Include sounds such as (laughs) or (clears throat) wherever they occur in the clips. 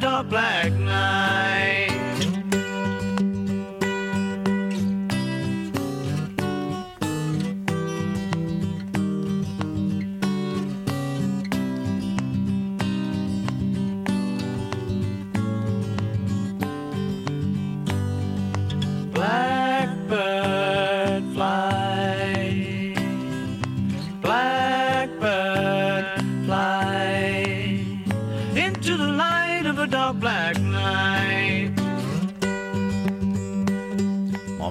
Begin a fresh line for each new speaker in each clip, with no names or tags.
dark black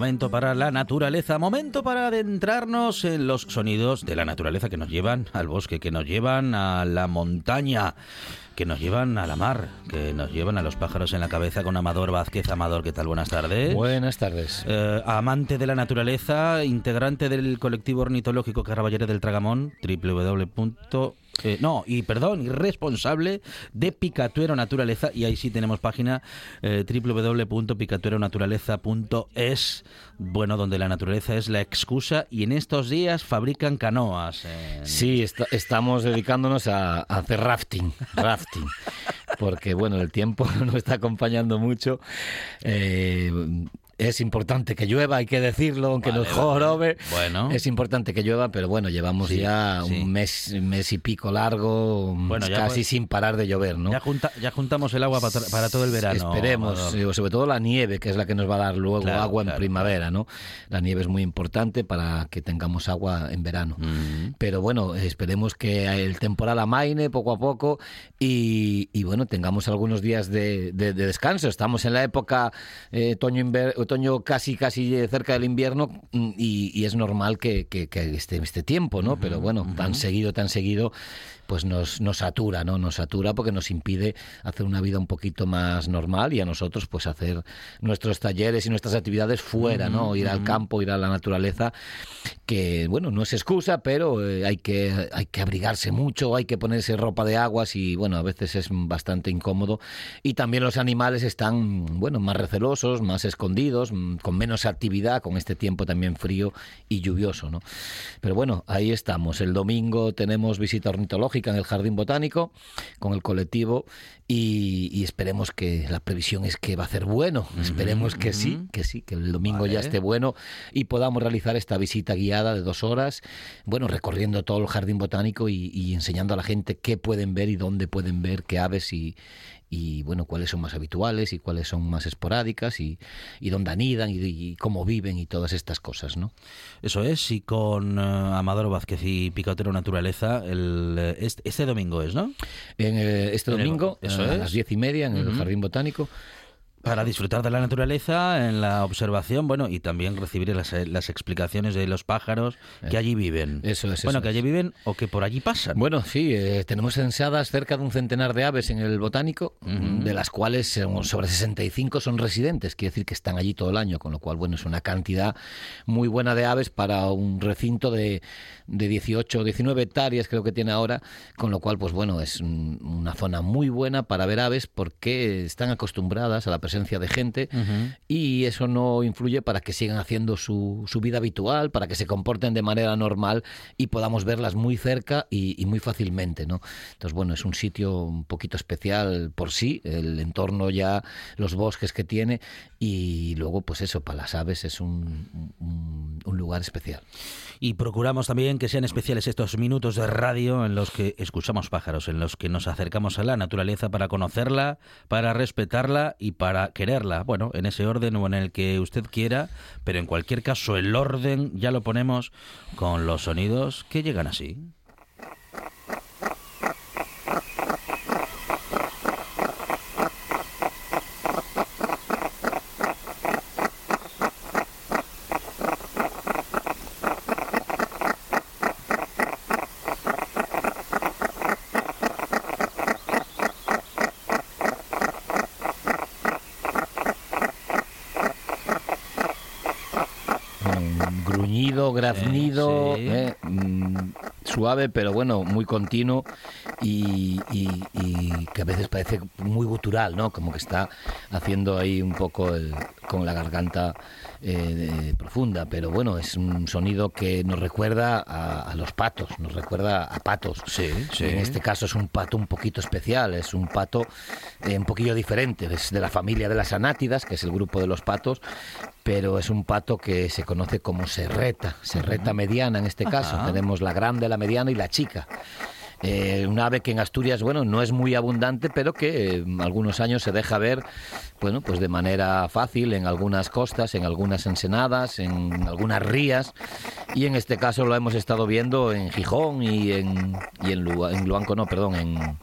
Momento para la naturaleza, momento para adentrarnos en los sonidos de la naturaleza que nos llevan al bosque, que nos llevan a la montaña, que nos llevan a la mar, que nos llevan a los pájaros en la cabeza con Amador Vázquez. Amador, ¿qué tal? Buenas tardes.
Buenas tardes.
Eh, amante de la naturaleza, integrante del colectivo ornitológico Caraballere del Tragamón, www. Eh, no, y perdón, y responsable de Picatuero Naturaleza, y ahí sí tenemos página eh, www.picatueronaturaleza.es, bueno, donde la naturaleza es la excusa, y en estos días fabrican canoas.
Sí, esta- estamos dedicándonos a, hacer rafting, rafting, porque bueno, el tiempo (laughs) nos está acompañando mucho. Eh, es importante que llueva, hay que decirlo, aunque
Vale,
nos jorobe.
Bueno.
Es importante que llueva, pero bueno, llevamos
Sí,
ya
sí.
un mes, mes y pico largo,
Bueno, ya
casi
pues-
sin parar de llover, ¿no?
Ya, junta- ya juntamos el agua para, todo el verano.
Esperemos,
Amador.
sobre todo la nieve, que es la que nos va a dar luego
Claro,
agua en primavera, ¿no? La nieve es muy importante para que tengamos agua en verano.
Mm.
Pero bueno, esperemos que el temporal amaine poco a poco y, y bueno, tengamos algunos días de, de- de descanso. Estamos en la época eh, inver- otoño casi casi eh, cerca del invierno mm, y, y es normal que, que, que esté este tiempo, ¿no? Pero bueno, tan seguido, tan seguido, pues nos, nos satura, ¿no? Nos satura porque nos impide hacer una vida un poquito más normal y a nosotros pues hacer nuestros talleres y nuestras actividades fuera, ¿no? Ir al campo, ir a la naturaleza, que bueno, no es excusa, pero eh, hay, que, hay que abrigarse mucho, hay que ponerse ropa de aguas y bueno, a veces es bastante incómodo. Y también los animales están, bueno, más recelosos, más escondidos, mm, con menos actividad, con este tiempo también frío y lluvioso, ¿no? Pero bueno, ahí estamos. El domingo tenemos visita ornitológica en el Jardín Botánico con el colectivo y, y esperemos que la previsión es que va a ser bueno. Esperemos que sí, que sí, que el domingo ya esté bueno y podamos realizar esta visita guiada de dos horas, bueno, recorriendo todo el Jardín Botánico y, y enseñando a la gente qué pueden ver y dónde pueden ver, qué aves y, y bueno, cuáles son más habituales y cuáles son más esporádicas y, y dónde anidan y, y cómo viven y todas estas cosas, ¿no?
Eso es, y con eh, Amador Vázquez y Picotero Naturaleza, el, eh, este, este domingo es, ¿no?
En, eh, este
En el-
domingo,
eso
a
es.
las diez y media, en el. Jardín Botánico.
Para disfrutar de la naturaleza, en la observación, bueno, y también recibir las, eh, las explicaciones de los pájaros que allí viven.
Eso es,
Bueno,
eso
que allí viven o que por allí pasan.
Bueno, sí, eh, tenemos censadas cerca de un centenar de aves en el botánico, de las cuales eh, sobre 65 son residentes, quiere decir que están allí todo el año, con lo cual, bueno, es una cantidad muy buena de aves para un recinto de, de 18 o 19 hectáreas, creo que tiene ahora, con lo cual, pues bueno, es un- una zona muy buena para ver aves porque están acostumbradas a la presencia de gente y eso no influye para que sigan haciendo su, su, vida habitual, para que se comporten de manera normal y podamos verlas muy cerca y, muy fácilmente, ¿no? Entonces, bueno, es un sitio un poquito especial por sí, el entorno ya, los bosques que tiene y luego, pues eso, para las aves es un, un lugar especial.
Y procuramos también que sean especiales estos minutos de radio en los que escuchamos pájaros, en los que nos acercamos a la naturaleza para conocerla, para respetarla y para quererla. Bueno, en ese orden o en el que usted quiera, pero en cualquier caso el orden ya lo ponemos con los sonidos que llegan así.
graznido, eh, mm, suave, pero bueno, muy continuo y, que a veces parece muy gutural, ¿no? Como que está haciendo ahí un poco con la garganta eh, profunda, pero bueno, es un sonido que nos recuerda a, los patos, nos recuerda a patos.
Sí, sí.
En este caso es un pato un poquito especial, es un pato eh, un poquillo diferente, es de la familia de las anátidas, que es el grupo de los patos, pero es un pato que se conoce como serreta, serreta mediana en este caso. Tenemos la grande, la mediana y la chica. Eh, un ave que en Asturias, bueno, no es muy abundante, pero que eh, algunos años se deja ver, bueno, pues de manera fácil en algunas costas, en algunas ensenadas, en algunas rías, y en este caso lo hemos estado viendo en Gijón y en, y en, en Luanco, no, perdón, en,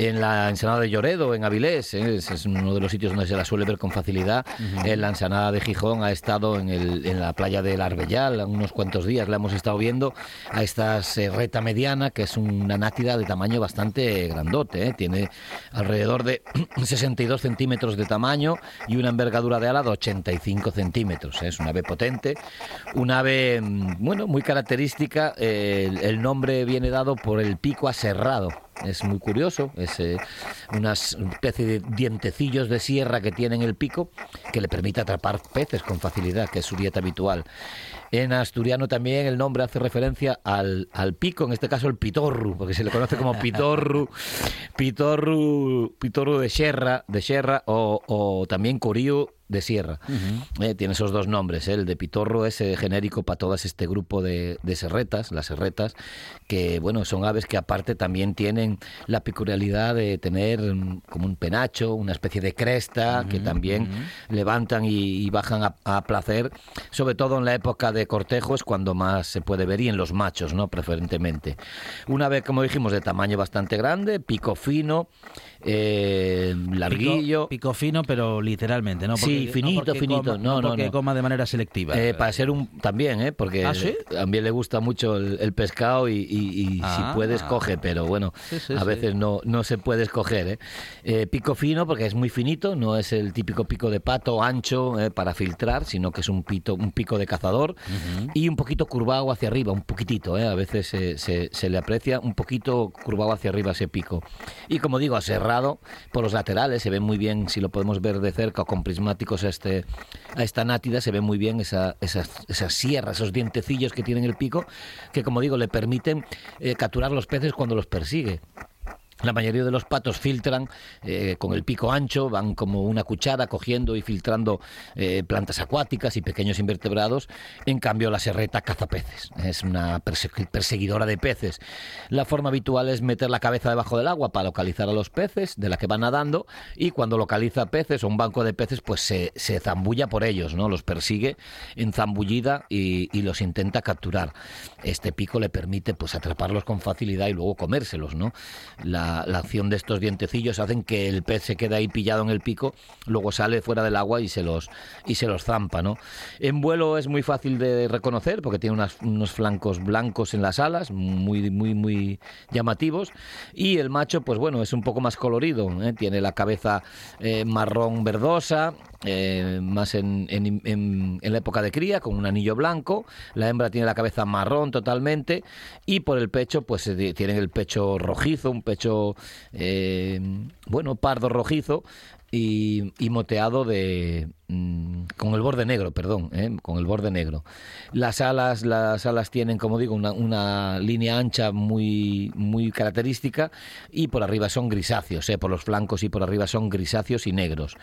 en la ensenada de Lloredo, en Avilés, ¿eh? es, uno de los sitios donde se la suele ver con facilidad. En la ensenada de Gijón ha estado en, el, en la playa del Arbellal, unos cuantos días la hemos estado viendo, a esta serreta mediana, que es una nátida de tamaño bastante grandote, ¿eh? tiene alrededor de (clears throat) 62 centímetros de tamaño y una envergadura de ala de 85 centímetros. ¿eh? Es un ave potente, un ave, mm, bueno, muy característica, el nombre viene dado por el pico aserrado es muy curioso, es eh, una especie de dientecillos de sierra que tiene en el pico que le permite atrapar peces con facilidad, que es su dieta habitual. En asturiano también el nombre hace referencia al, al pico, en este caso el pitorru, porque se le conoce como pitorru, (laughs) pitorru, pitorru de sierra, de sierra o, o también corío de sierra. Eh, tiene esos dos nombres. ¿eh? El de pitorro es eh, genérico para todo este grupo de, de, serretas, las serretas, que bueno, son aves que aparte también tienen la peculiaridad de tener como un penacho, una especie de cresta, que también levantan y, bajan a, a, placer, sobre todo en la época de cortejo es cuando más se puede ver y en los machos, ¿no? Preferentemente. Una ave, como dijimos, de tamaño bastante grande, pico fino, eh, larguillo.
Pico, fino, pero literalmente, ¿no?
sí, finito, finito. no, no,
porque coma de manera selectiva.
Eh, para ser un. También, ¿eh? Porque
¿Ah,
también le gusta mucho el, pescado y, si ah. puede escoge, pero bueno, a veces no, no se puede escoger, ¿eh? ¿eh? Pico fino, porque es muy finito, no es el típico pico de pato ancho ¿eh? para filtrar, sino que es un, pito, un pico de cazador y un poquito curvado hacia arriba, un poquitito, ¿eh? A veces se, se, se le aprecia un poquito curvado hacia arriba ese pico. Y como digo, a por los laterales, se ve muy bien, si lo podemos ver de cerca o con prismáticos a, este, a esta nátida, se ve muy bien esa, esas sierras, esos dientecillos que tiene el pico, que como digo, le permiten eh, capturar los peces cuando los persigue. La mayoría de los patos filtran eh, con el pico ancho, van como una cuchara cogiendo y filtrando eh, plantas acuáticas y pequeños invertebrados. En cambio, la serreta caza peces. Es una perseguidora de peces. La forma habitual es meter la cabeza debajo del agua para localizar a los peces de la que va nadando y cuando localiza peces o un banco de peces, pues se, se zambulla por ellos, ¿no? Los persigue en zambullida y, y, los intenta capturar. Este pico le permite pues atraparlos con facilidad y luego comérselos, ¿no? La, la, acción de estos dientecillos hacen que el pez se quede ahí pillado en el pico, luego sale fuera del agua y se los, y se los zampa. ¿no? En vuelo es muy fácil de reconocer porque tiene unos flancos blancos en las alas, muy, muy, muy llamativos. Y el macho, pues bueno, es un poco más colorido, ¿eh? tiene la cabeza eh, marrón verdosa, eh, más en, en, en, la época de cría, con un anillo blanco. La hembra tiene la cabeza marrón totalmente y por el pecho, pues tienen el pecho rojizo, un pecho, eh, bueno, pardo rojizo y, y moteado de mm, con el borde negro, perdón, ¿eh? con el borde negro. Las alas, las alas tienen, como digo, una, una línea ancha muy, muy característica y por arriba son grisáceos, ¿eh? por los flancos y por arriba son grisáceos y negros.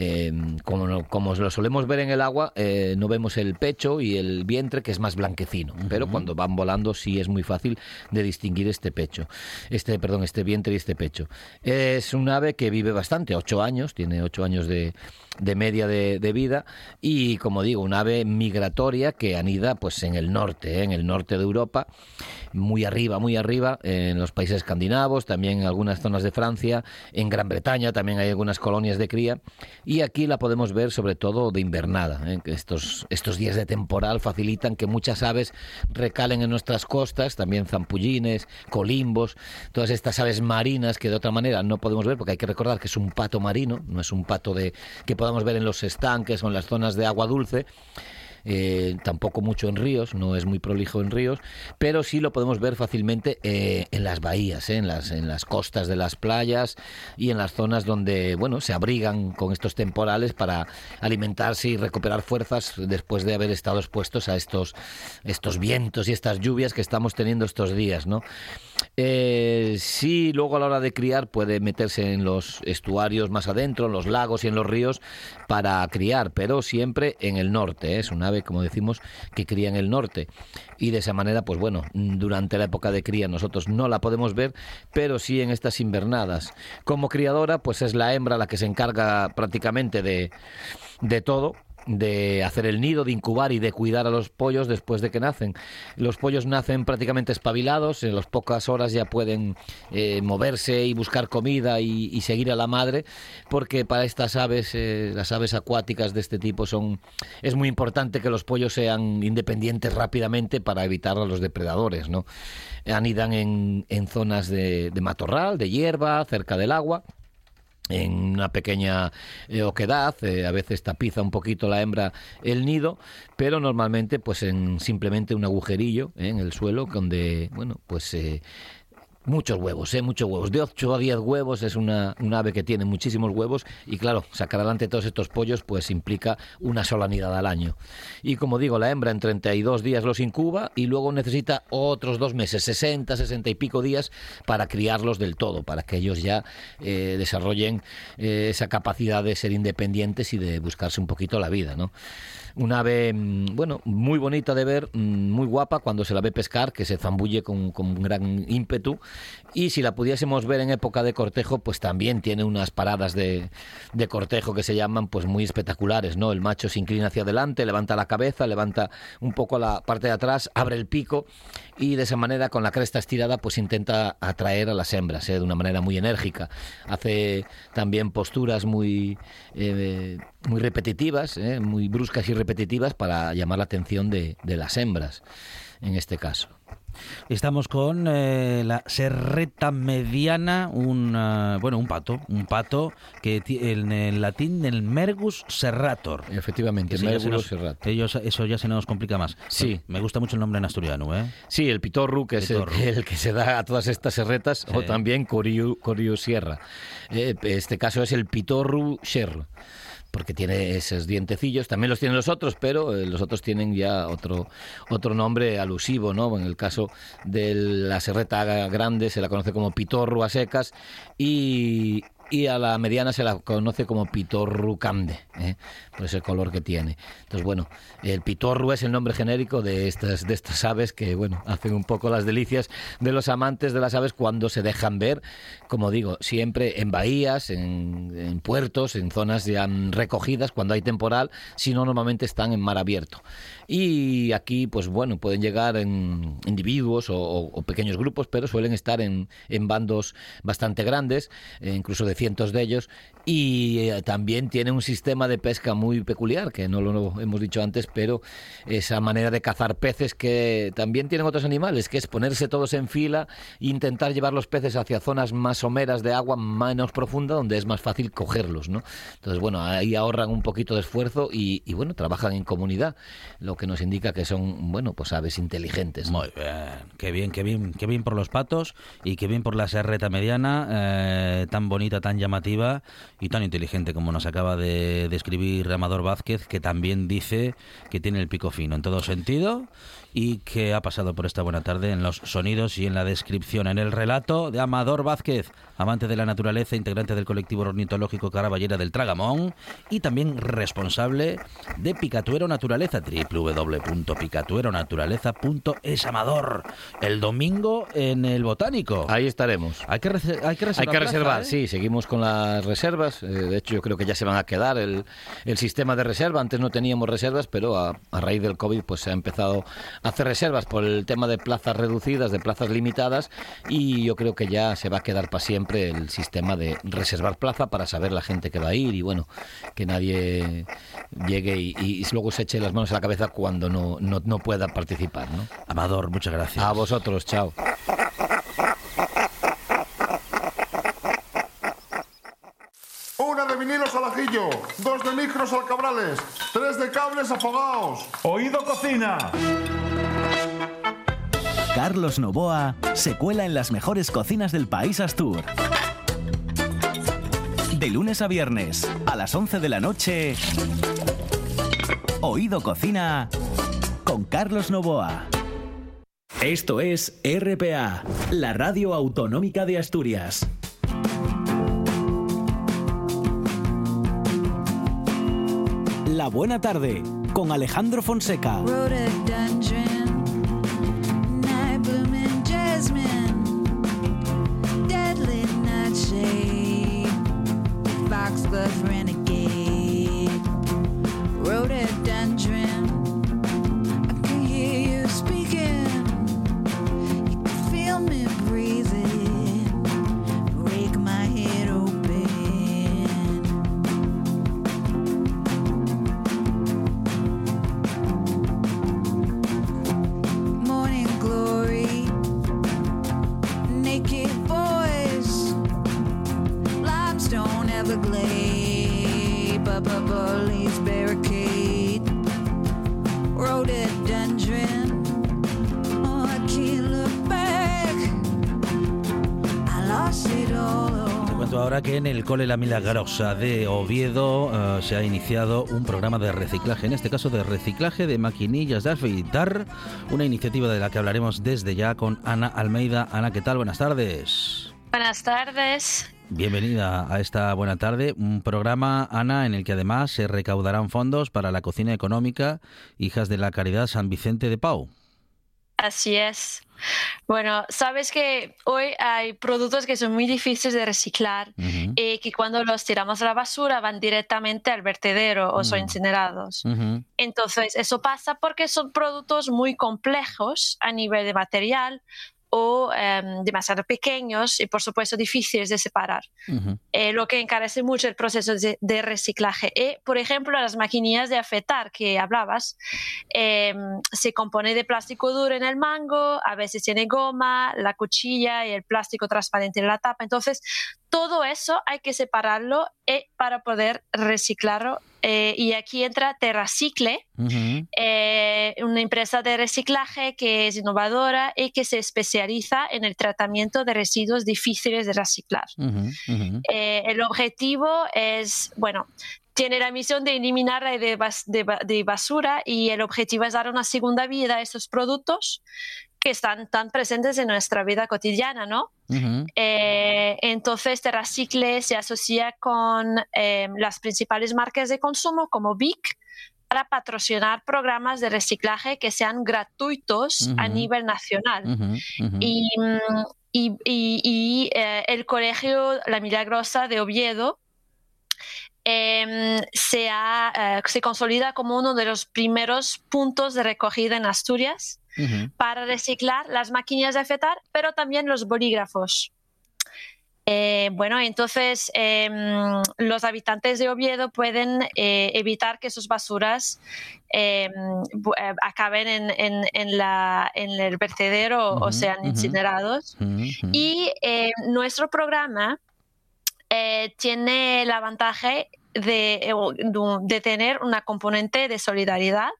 Eh, como, lo solemos ver en el agua, eh, no vemos el pecho y el vientre que es más blanquecino, pero cuando van volando sí es muy fácil de distinguir este pecho, este, perdón, este vientre y este pecho. Es un ave que vive bastante, ocho años, tiene ocho años de, de media de, de vida y como digo, un ave migratoria que anida pues en el norte, ¿eh? en el norte de Europa, muy arriba, muy arriba, en los países escandinavos, también en algunas zonas de Francia, en Gran Bretaña también hay algunas colonias de cría y aquí la podemos ver sobre todo de invernada. ¿eh? Estos, estos días de temporal facilitan que muchas aves recalen en nuestras costas, también zampullines, colimbos, todas estas aves marinas que de otra manera no podemos ver porque hay que recordar que es un pato marino, no es un pato de que podamos ver en los estanques o en las zonas de agua dulce. eh, tampoco mucho en ríos, no es muy prolijo en ríos, pero sí lo podemos ver fácilmente eh, en las bahías, eh, en, las, en las costas de las playas y en las zonas donde bueno se abrigan con estos temporales para alimentarse y recuperar fuerzas después de haber estado expuestos a estos, estos vientos y estas lluvias que estamos teniendo estos días, ¿no? Eh, sí, luego a la hora de criar puede meterse en los estuarios más adentro, en los lagos y en los ríos para criar, pero siempre en el norte. ¿eh? Es un ave, como decimos, que cría en el norte. Y de esa manera, pues bueno, durante la época de cría nosotros no la podemos ver, pero sí en estas invernadas. Como criadora, pues es la hembra la que se encarga prácticamente de, de todo de hacer el nido, de incubar y de cuidar a los pollos después de que nacen. Los pollos nacen prácticamente espabilados, en las pocas horas ya pueden eh, moverse y buscar comida y, seguir a la madre, porque para estas aves, eh, las aves acuáticas de este tipo, son es muy importante que los pollos sean independientes rápidamente para evitar a los depredadores. ¿no? Anidan en, en zonas de, de matorral, de hierba, cerca del agua en una pequeña eh, oquedad, eh, a veces tapiza un poquito la hembra el nido, pero normalmente pues en simplemente un agujerillo eh, en el suelo donde, bueno, pues muchos huevos, ¿eh? muchos huevos. De 8 a 10 huevos es una, un ave que tiene muchísimos huevos y claro, sacar adelante todos estos pollos pues implica una sola nidada al año. Y como digo, la hembra en 32 días los incuba y luego necesita otros dos meses, 60, 60 y pico días para criarlos del todo, para que ellos ya eh, desarrollen eh, esa capacidad de ser independientes y de buscarse un poquito la vida, ¿no? Un ave, mm, bueno, muy bonita de ver, mm, muy guapa cuando se la ve pescar, que se zambulle con, con un gran ímpetu. Y si la pudiésemos ver en época de cortejo, pues también tiene unas paradas de, cortejo que se llaman pues muy espectaculares, ¿no? El macho se inclina hacia adelante, levanta la cabeza, levanta un poco la parte de atrás, abre el pico y de esa manera con la cresta estirada pues intenta atraer a las hembras, ¿eh? de una manera muy enérgica. Hace también posturas muy, eh, muy repetitivas, ¿eh? muy bruscas y repetitivas para llamar la atención de las hembras, en este caso.
Estamos con eh, la serreta mediana, un ah, bueno, un pato, un pato que en el latín el Mergus serrator.
Efectivamente,
Eso ya, se
Mergulus
nos,
serratus.
ellos- eso ya se nos complica más.
Sí.
Me gusta mucho el nombre en asturiano, ¿eh?
Sí, el pitorru, que
Pitorru.
es el, el que se da a todas estas serretas, o también coriu, coriu sierra. Eh, este caso es el pitorru sierra porque tiene esos dientecillos, también los tienen los otros, pero eh, los otros tienen ya otro otro nombre alusivo, ¿no? En el caso de la serreta grande se la conoce como pitorru a secas y, y a la mediana se la conoce como pitorru cande, ¿eh? por ese color que tiene. Entonces, bueno, el pitorru es el nombre genérico de estas, de estas aves que, bueno, hacen un poco las delicias de los amantes de las aves cuando se dejan ver, como digo, siempre en bahías, en, puertos, en zonas ya recogidas cuando hay temporal, si no, normalmente están en mar abierto. Y aquí, pues bueno, pueden llegar en individuos o pequeños grupos, pero suelen estar en, en bandos bastante grandes, eh, incluso de cientos de ellos, y eh, también tiene un sistema de pesca muy peculiar, que no lo hemos dicho antes, pero esa manera de cazar peces que también tienen otros animales, que es ponerse todos en fila e intentar llevar los peces hacia zonas más someras de agua menos profunda, donde es más fácil cogerlos, ¿no? Entonces, bueno, ahí ahorran un poquito de esfuerzo y, bueno, trabajan en comunidad, lo que nos indica que son, bueno, pues aves inteligentes.
Muy bien, qué bien, qué bien, qué bien por los patos y qué bien por la serreta mediana, eh, tan bonita, tan llamativa y tan inteligente como nos acaba de describir Amador Vázquez, que también dice que tiene el pico fino en todo sentido y que ha pasado por esta buena tarde en los sonidos y en la descripción, en el relato de Amador Vázquez, amante de la naturaleza, integrante del colectivo ornitológico Caraballera del Tragamón y también responsable de Picatuero Naturaleza, www.picatueronaturaleza.es Amador, el domingo en el Botánico.
Ahí estaremos.
Hay que, rese- hay que reservar.
Hay que
plaza,
reservar,
¿eh?
sí, seguimos con las reservas. Eh, de hecho, yo creo que ya se van a quedar el, el sistema de reserva. Antes no teníamos reservas, pero a, a raíz del COVID pues se ha empezado a hacer reservas por el tema de plazas reducidas, de plazas limitadas, y yo creo que ya se va a quedar para siempre el sistema de reservar plaza para saber la gente que va a ir y bueno, que nadie llegue y, y luego se eche las manos a la cabeza cuando no, no, no pueda participar. ¿no?
Amador, muchas gracias.
A vosotros, chao.
Una de vinilos al ajillo, dos de micros al cabrales, tres de cables afogados.
Oído Cocina.
Carlos Novoa se cuela en las mejores cocinas del país Astur. De lunes a viernes, a las 11 de la noche, Oído Cocina con Carlos Novoa. Esto es RPA, la radio autonómica de Asturias. La buena tarde con Alejandro Fonseca.
Cole La Milagrosa de Oviedo eh, se ha iniciado un programa de reciclaje, en este caso de reciclaje de maquinillas de afeitar, una iniciativa de la que hablaremos desde ya con Ana Almeida. Ana, ¿qué tal? Buenas tardes.
Buenas tardes.
Bienvenida a esta buena tarde, un programa, Ana, en el que además se recaudarán fondos para la cocina económica Hijas de la Caridad San Vicente de Pau.
Así es. Bueno, sabes que hoy hay productos que son muy difíciles de reciclar y que cuando los tiramos a la basura van directamente al vertedero o son incinerados. Entonces, eso pasa porque son productos muy complejos a nivel de material o em, demasiado pequeños y, por supuesto, difíciles de separar.
ujú.
eh, lo que encarece mucho el proceso de, de reciclaje. Y, por ejemplo, las maquinillas de afeitar que hablabas, eh, se compone de plástico duro en el mango, a veces tiene goma, la cuchilla y el plástico transparente en la tapa. Entonces, todo eso hay que separarlo eh, para poder reciclarlo. Eh, y aquí entra Terracicle,
Ujú,
eh, una empresa de reciclaje que es innovadora y que se especializa en el tratamiento de residuos difíciles de reciclar.
ujú, ujú.
Eh, el objetivo es, bueno, tiene la misión de eliminar la de, bas- de ba- de basura y el objetivo es dar una segunda vida a estos productos que están tan presentes en nuestra vida cotidiana, ¿no?
Ujú,
Eh, entonces, Terracicle se asocia con eh, las principales marcas de consumo como Vic para patrocinar programas de reciclaje que sean gratuitos a
Ujú.
nivel nacional.
ujú, ujú.
Y, y- y- y, eh, el colegio La Milagrosa de Oviedo em, se, ha, eh, se consolida como uno de los primeros puntos de recogida en Asturias Para reciclar las máquinas de afeitar, pero también los bolígrafos. Eh, bueno, entonces em, los habitantes de Oviedo pueden eh, evitar que sus basuras em, eh, acaben en, en- en la- en el vertedero o sean incinerados. Y eh, nuestro programa tiene el avantaje de, eh, de tener una componente de solidaridad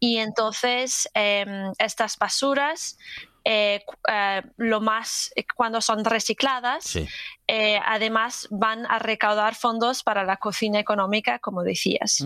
y entonces em, estas basuras, eh, eh, lo más cuando son recicladas,
Sí.
Eh, además van a recaudar fondos para la cocina económica, como decías.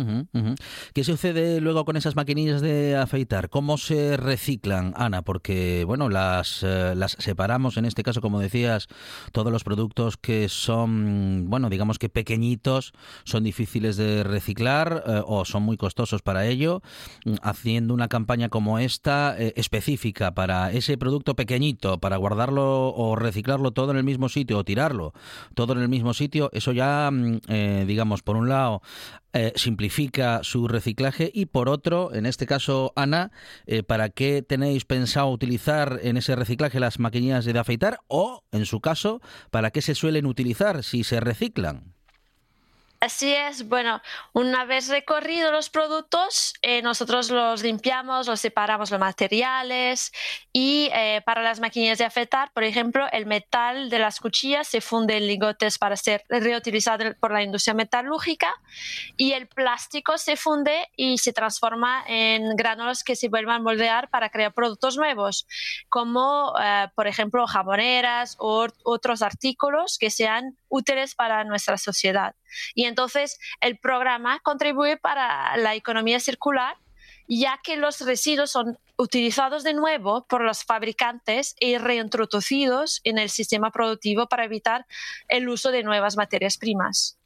¿Qué sucede luego con esas maquinillas de afeitar? ¿Cómo se reciclan, Ana? Porque, bueno, las, eh, las separamos, en este caso, como decías, todos los productos que son, bueno, digamos que pequeñitos, son difíciles de reciclar eh, o son muy costosos para ello. Mm, Haciendo una campaña como esta, específica para ese producto pequeñito, para guardarlo o reciclarlo todo en el mismo sitio o tirarlo todo en el mismo sitio, eso ya, mm, eh, digamos, por un lado, eh, simplifica su reciclaje y por otro, en este caso, Ana, eh, ¿para qué tenéis pensado utilizar en ese reciclaje las maquinillas de afeitar o, en su caso, para qué se suelen utilizar si se reciclan?
Así es, bueno, una vez recorridos los productos, eh, nosotros los limpiamos, los separamos los materiales y eh, para las maquinillas de afeitar, por ejemplo, el metal de las cuchillas se funde en lingotes para ser reutilizado por la industria metalúrgica y el plástico se funde y se transforma en granulos que se vuelvan a moldear para crear productos nuevos, como eh, por ejemplo jaboneras o otros artículos que sean útiles para nuestra sociedad. Y entonces el programa contribuye para la economía circular, ya que los residuos son utilizados de nuevo por los fabricantes y reintroducidos en el sistema productivo para evitar el uso de nuevas materias primas.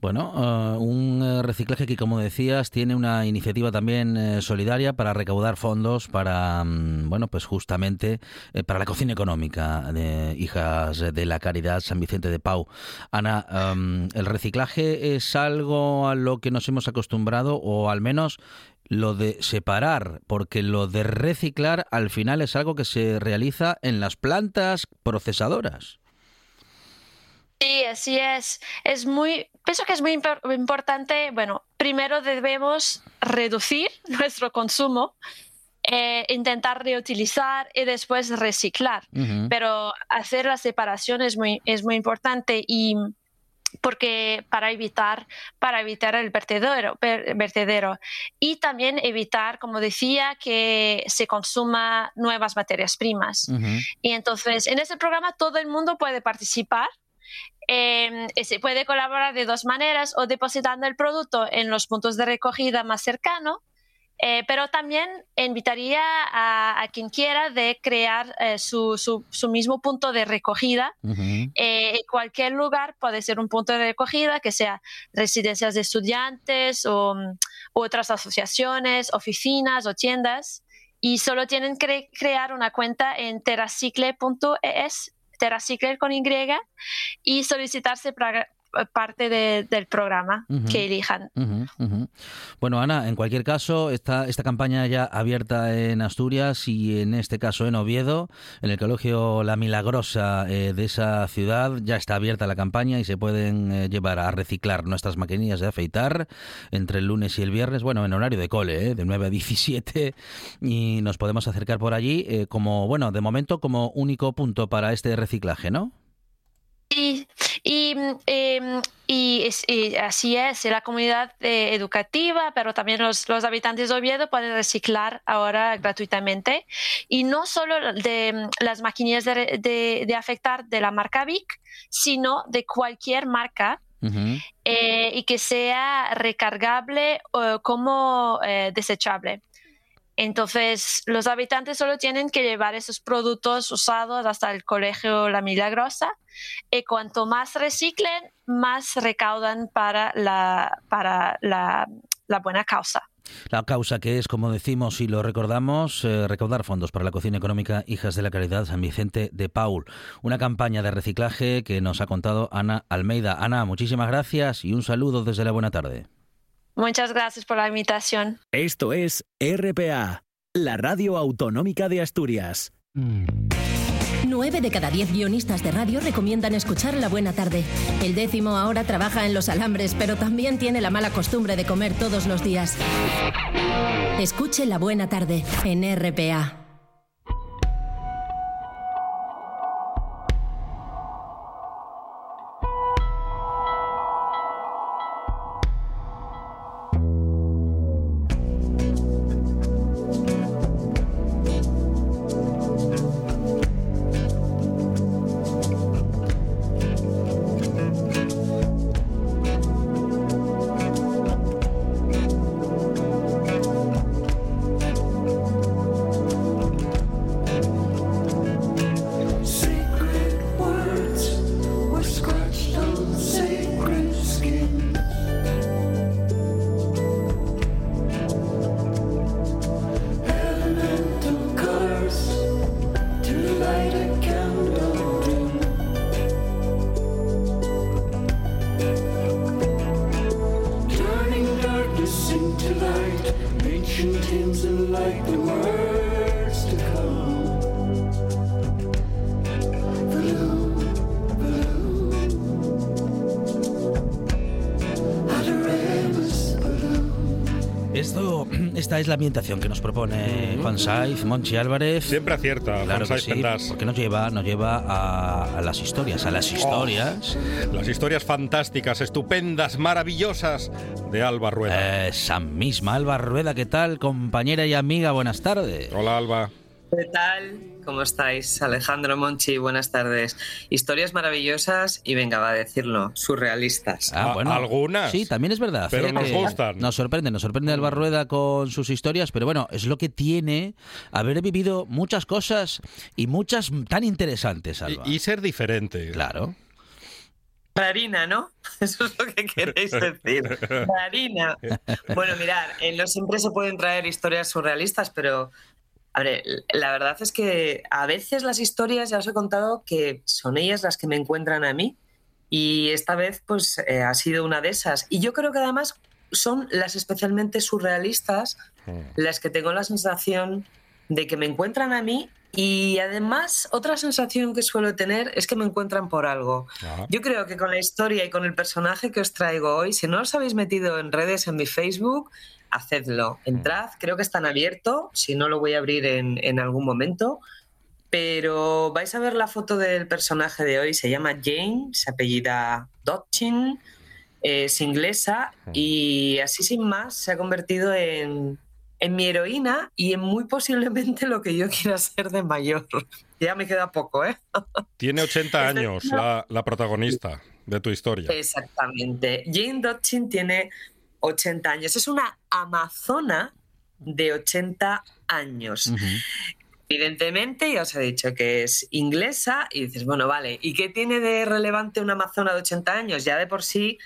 Bueno, eh, un eh, reciclaje que, como decías, tiene una iniciativa también eh, solidaria para recaudar fondos para, mm, bueno, pues justamente para la cocina económica de Hijas de la Caridad San Vicente de Pau. Ana, em, ¿el reciclaje es algo a lo que nos hemos acostumbrado o al menos lo de separar? Porque lo de reciclar al final es algo que se realiza en las plantas procesadoras.
Sí, así es. Es muy, pienso que es muy impor- importante. Bueno, primero debemos reducir (laughs) nuestro consumo, eh, intentar reutilizar y después reciclar. Pero hacer la separación es muy, es muy importante y porque para evitar para evitar el vertedero, vertedero y también evitar como decía que se consuma nuevas materias primas y entonces en ese programa todo el mundo puede participar. Eh, se puede colaborar de dos maneras, o depositando el producto en los puntos de recogida más cercanos, eh, pero también invitaría a, a quien quiera de crear eh, su, su- su mismo punto de recogida.
Ujú.
Eh, en cualquier lugar puede ser un punto de recogida, que sea residencias de estudiantes o mm, otras asociaciones, oficinas o tiendas. Y solo tienen que cre- crear una cuenta en terracicle.es, terracicle con Y, y solicitarse para parte de- del programa que elijan.
Bueno, Ana, en cualquier caso, esta, esta campaña ya abierta en Asturias y en este caso en Oviedo, en el Colegio La Milagrosa eh, de esa ciudad, ya está abierta la campaña y se pueden eh, llevar a reciclar nuestras maquinillas de afeitar entre el lunes y el viernes, bueno, en horario de cole, eh, de 9 a 17, y nos podemos acercar por allí eh, como, bueno, de momento como único punto para este reciclaje, ¿no?
Y, y, em, y así es, la comunidad eh, educativa, pero también los, los habitantes de Oviedo pueden reciclar ahora gratuitamente. Y no solo de mm, las maquinillas de, de- de afectar de la marca Vic, sino de cualquier marca eh, y que sea recargable como eh, desechable. Entonces, los habitantes solo tienen que llevar esos productos usados hasta el colegio La Milagrosa y cuanto más reciclen, más recaudan para la, para la, la buena causa.
La causa que es, como decimos y lo recordamos, eh, recaudar fondos para la cocina económica Hijas de la Caridad San Vicente de Paul. Una campaña de reciclaje que nos ha contado Ana Almeida. Ana, muchísimas gracias y un saludo desde la buena tarde.
Muchas gracias por la invitación.
Esto es RPA, la radio autonómica de Asturias.
Nueve de cada diez guionistas de radio recomiendan escuchar La Buena Tarde. El décimo ahora trabaja en los alambres, pero también tiene la mala costumbre de comer todos los días. Escuche La Buena Tarde en RPA.
Ambientación que nos propone Juan Saiz, Monchi Álvarez.
Siempre acierta,
Claro
Juan Saiz
sí, porque nos lleva, nos lleva a, a las historias, a las historias.
Las historias fantásticas, estupendas, maravillosas de Alba Rueda.
Esa misma Alba Rueda, ¿qué tal, compañera y amiga? Buenas tardes.
Hola, Alba.
¿Qué tal? ¿Cómo estáis? Alejandro Monchi, buenas tardes. Historias maravillosas y venga, va a decirlo, surrealistas.
Ah, bueno.
algunas.
Sí, también es verdad.
Pero nos gustan.
Nos sorprende, nos sorprende Alba Rueda con sus historias, pero bueno, es lo que tiene haber vivido muchas cosas y muchas tan interesantes, Alba.
Y, y ser diferente.
Claro.
Rarina, ¿no? (laughs) Eso es lo que queréis decir. (laughs) Rarina. Bueno, mirad, eh, no siempre se pueden traer historias surrealistas, pero a ver, la verdad es que a veces las historias, ya os he contado, que son ellas las que me encuentran a mí. Y esta vez, pues, eh, ha sido una de esas. Y yo creo que además son las especialmente surrealistas las que tengo la sensación de que me encuentran a mí. Y además, otra sensación que suelo tener es que me encuentran por algo.
Ah.
Yo creo que con la historia y con el personaje que os traigo hoy, si no os habéis metido en redes en mi Facebook, hacedlo. Entrad, creo que están abiertos, si no lo voy a abrir en, en algún momento. Pero vais a ver la foto del personaje de hoy, se llama Jane, se apellida Dodgin, es inglesa y así sin más se ha convertido en, en mi heroína y en muy posiblemente lo que yo quiera ser de mayor. (laughs) Ya me queda poco, ¿eh? (laughs)
Tiene 80
Este-
años la, la protagonista de tu historia.
Exactamente. Jane Dodgin tiene 80 años. Es una amazona de 80 años. Evidentemente, ya os he dicho que es inglesa y dices, bueno, vale, ¿y qué tiene de relevante una amazona de 80 años? Ya de por sí,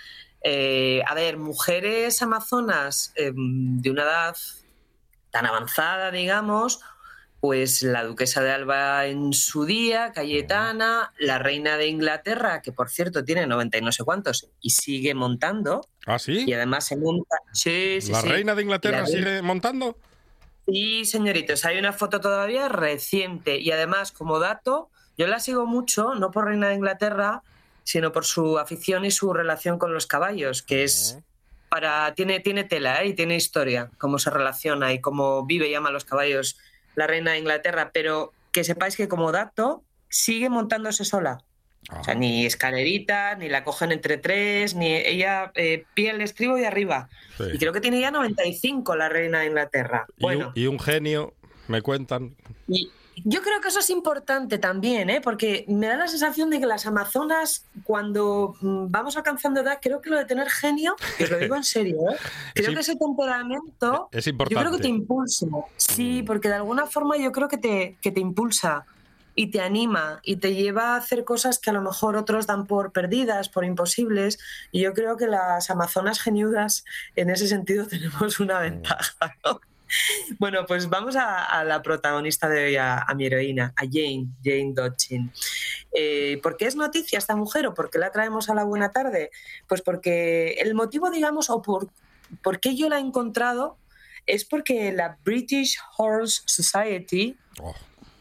eh, a ver, mujeres amazonas eh, de una edad tan avanzada, digamos, pues la duquesa de Alba en su día, Cayetana, la reina de Inglaterra, que por cierto tiene 90 y no sé cuántos, y sigue montando,
¿Ah, sí?
y además se monta... Sí, sí,
¿La
sí.
reina de Inglaterra
la-
sigue montando?
Sí, señoritos, hay una foto todavía reciente y además como dato, yo la sigo mucho, no por Reina de Inglaterra, sino por su afición y su relación con los caballos, que es para tiene tiene tela ¿eh? y tiene historia, cómo se relaciona y cómo vive y ama a los caballos la Reina de Inglaterra, pero que sepáis que como dato sigue montándose sola. O sea, ni escalerita, ni la cogen entre tres, ni ella eh, el estribo y arriba.
Sí.
Y creo que tiene ya 95 la reina de Inglaterra.
Y,
Bueno,
un, y un genio, me cuentan.
y yo creo que eso es importante también, ¿eh? porque me da la sensación de que las amazonas, cuando mm, vamos alcanzando edad, creo que lo de tener genio, y os lo digo en serio, ¿eh? (laughs) creo que ese temperamento,
Es
yo creo que
importante.
te impulsa. Sí, porque de alguna forma yo creo que te, que te impulsa y te anima y te lleva a hacer cosas que a lo mejor otros dan por perdidas, por imposibles. Y yo creo que las amazonas geniudas en ese sentido (laughs) tenemos una ventaja. ¿no? Bueno, pues vamos a, a la protagonista de hoy, a, a mi heroína, a Jane, Jane Dodgin. Eh, ¿Por qué es noticia esta mujer o por qué la traemos a la buena tarde? Pues porque el motivo, digamos, o por, por qué yo la he encontrado es porque la British Horse Society
Oh,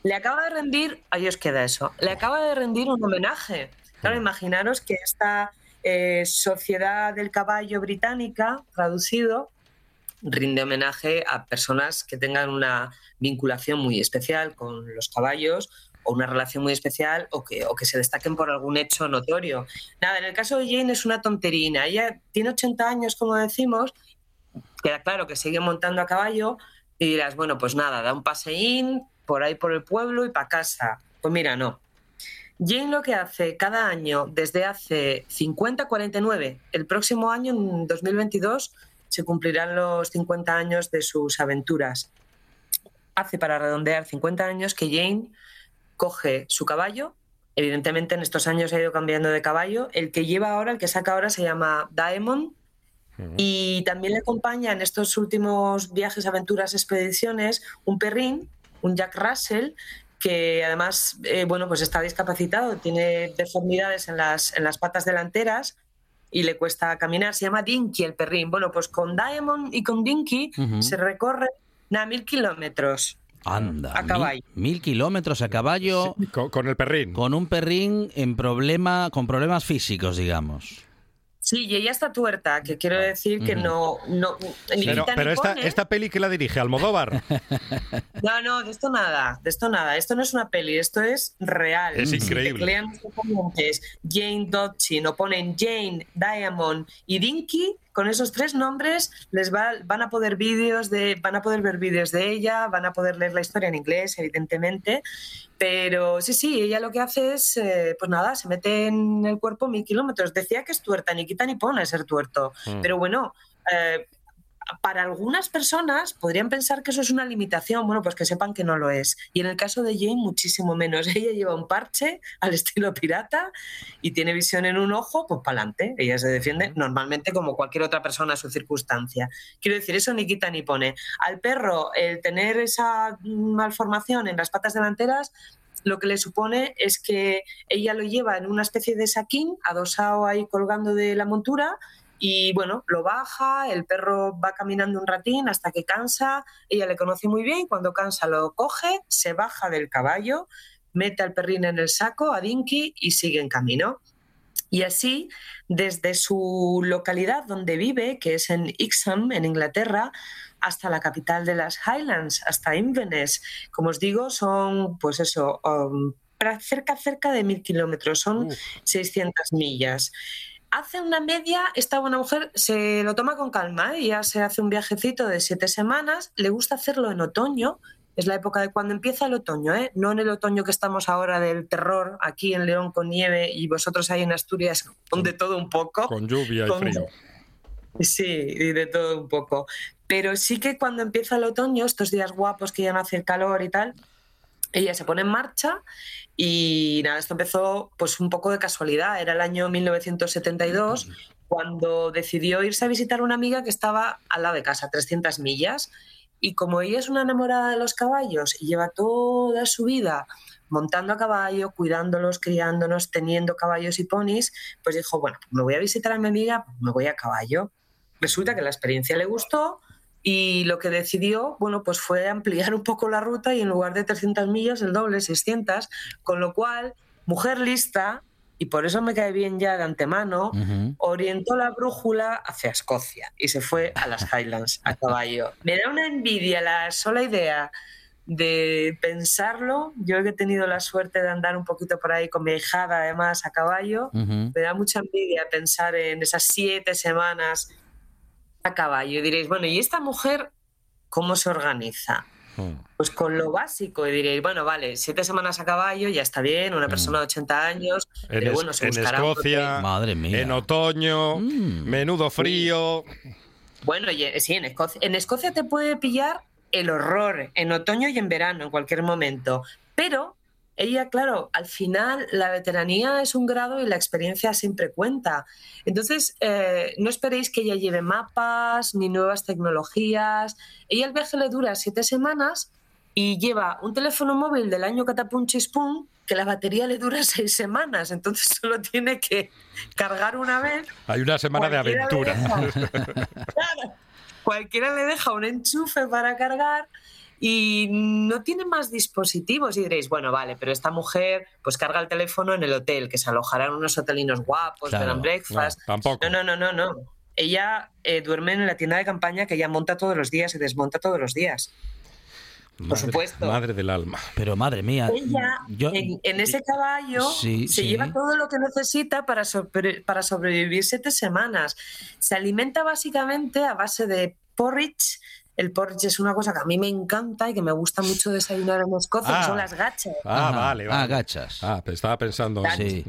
le acaba de rendir, ahí os queda eso, le acaba de rendir un homenaje. Claro, imaginaros que esta eh, Sociedad del Caballo Británica, traducido, rinde homenaje a personas que tengan una vinculación muy especial con los caballos o una relación muy especial o que, o que se destaquen por algún hecho notorio. Nada, en el caso de Jane es una tonterina. Ella tiene 80 años, como decimos, queda claro que sigue montando a caballo y dirás, bueno, pues nada, da un paseín por ahí por el pueblo y para casa. Pues mira, no. Jane lo que hace cada año, desde hace 50, 49, el próximo año, en 2022, se cumplirán los 50 años de sus aventuras. Hace para redondear 50 años que Jane coge su caballo, evidentemente en estos años ha ido cambiando de caballo, el que lleva ahora, el que saca ahora se llama Diamond, y también le acompaña en estos últimos viajes, aventuras, expediciones, un perrín, un Jack Russell, que además, eh, bueno, pues está discapacitado, tiene deformidades en las, en las patas delanteras y le cuesta caminar. Se llama Dinky el perrín. Bueno, pues con Diamond y con Dinky se recorre Nada, mil kilómetros.
Anda,
A
mil-
caballo.
Mil, kilómetros a caballo
Con, con el perrín.
con un perrín en problema, con problemas físicos, digamos.
Sí, y ella está tuerta, que quiero decir que no, no ni
Pero, esta,
pone.
esta peli que la dirige Almodóvar. (laughs)
No, no, de esto nada, de esto nada. Esto no es una peli, esto es real.
Es
Si
increíble.
componentes Jane Dodson o ponen Jane, Diamond y Dinky, con esos tres nombres les va, van a poder vídeos de, van a poder ver vídeos de ella, van a poder leer la historia en inglés, evidentemente. Pero sí, sí, ella lo que hace es, eh, pues nada, se mete en el cuerpo mil kilómetros. Decía que es tuerta, ni quita ni pone ser tuerto.
Mm.
Pero bueno, eh, para algunas personas podrían pensar que eso es una limitación, bueno, pues que sepan que no lo es. Y en el caso de Jane, muchísimo menos. (laughs) Ella lleva un parche al estilo pirata y tiene visión en un ojo, pues para adelante. Ella se defiende normalmente como cualquier otra persona a su circunstancia. Quiero decir, eso ni quita ni pone. Al perro, el tener esa mm, malformación en las patas delanteras, lo que le supone es que ella lo lleva en una especie de saquín adosado ahí colgando de la montura y bueno, lo baja, el perro va caminando un ratín hasta que cansa, ella le conoce muy bien, cuando cansa lo coge, se baja del caballo, mete al perrín en el saco, a Dinky y sigue en camino. Y así, desde su localidad donde vive, que es en Ixham, en Inglaterra, hasta la capital de las Highlands, hasta Inverness. Como os digo, son, pues eso, um, cerca, cerca de mil kilómetros, son 600 millas. Hace una media, esta buena mujer se lo toma con calma, ¿eh? ya se hace un viajecito de siete semanas, le gusta hacerlo en otoño, es la época de cuando empieza el otoño, ¿eh? no en el otoño que estamos ahora del terror, aquí en León con nieve y vosotros ahí en Asturias con de todo un poco.
Con lluvia y frío.
Sí, y de todo un poco. Pero sí que cuando empieza el otoño, estos días guapos que ya no hace el calor y tal, ella se pone en marcha y nada, esto empezó pues un poco de casualidad. Era el año 1972 cuando decidió irse a visitar a una amiga que estaba al lado de casa, 300 millas. Y como ella es una enamorada de los caballos y lleva toda su vida montando a caballo, cuidándolos, criándonos, teniendo caballos y ponis, pues dijo, bueno, me voy a visitar a mi amiga, me voy a caballo. Resulta que la experiencia le gustó y lo que decidió, bueno, pues fue ampliar un poco la ruta y en lugar de 300 millas, el doble, 600, con lo cual, mujer lista, y por eso me cae bien ya de antemano, orientó la brújula hacia Escocia y se fue a las (laughs) Highlands a caballo. Me da una envidia la sola idea de pensarlo. Yo he tenido la suerte de andar un poquito por ahí con mi hijada además a caballo, me da mucha envidia pensar en esas siete semanas a caballo. Y diréis, bueno, ¿y esta mujer cómo se organiza? Pues con lo básico, y diréis, bueno, vale, siete semanas a caballo, ya está bien, una persona de 80 años,
En,
pero bueno, se
en
buscará un
Escocia,
Madre mía.
en otoño,
Mm.
menudo frío.
Bueno, y- sí, en Escocia, en Escocia te puede pillar el horror en otoño y en verano, en cualquier momento. Pero ella, claro, al final la veteranía es un grado y la experiencia siempre cuenta. Entonces, eh, no esperéis que ella lleve mapas ni nuevas tecnologías. Ella el viaje le dura siete semanas y lleva un teléfono móvil del año catapunchispum que la batería le dura (laughs) seis semanas. Entonces solo tiene que cargar una vez
Hay una semana de aventura. (laughs)
Claro. Cualquiera le deja un enchufe para cargar y no tiene más dispositivos. Y diréis, bueno, vale, pero esta mujer pues carga el teléfono en el hotel, que se alojarán unos hotelinos guapos,
Claro.
breakfast.
No, tampoco.
No, no, no, no, no. Ella eh, duerme en la tienda de campaña que ella monta todos los días y desmonta todos los días. Por
Madre-
supuesto.
Madre del alma.
Pero madre mía,
Ella,
yo
en, en ese caballo,
Sí,
se
sí.
lleva todo lo que necesita para, sobre- para sobrevivir siete semanas. Se alimenta básicamente a base de porridge. El porridge es una cosa que a mí me encanta y que me gusta mucho desayunar en Escocia,
Ah.
que son las gachas.
Ah,
Ajá.
vale,
Ah,
vale.
gachas.
Ah, pues estaba pensando.
Sí.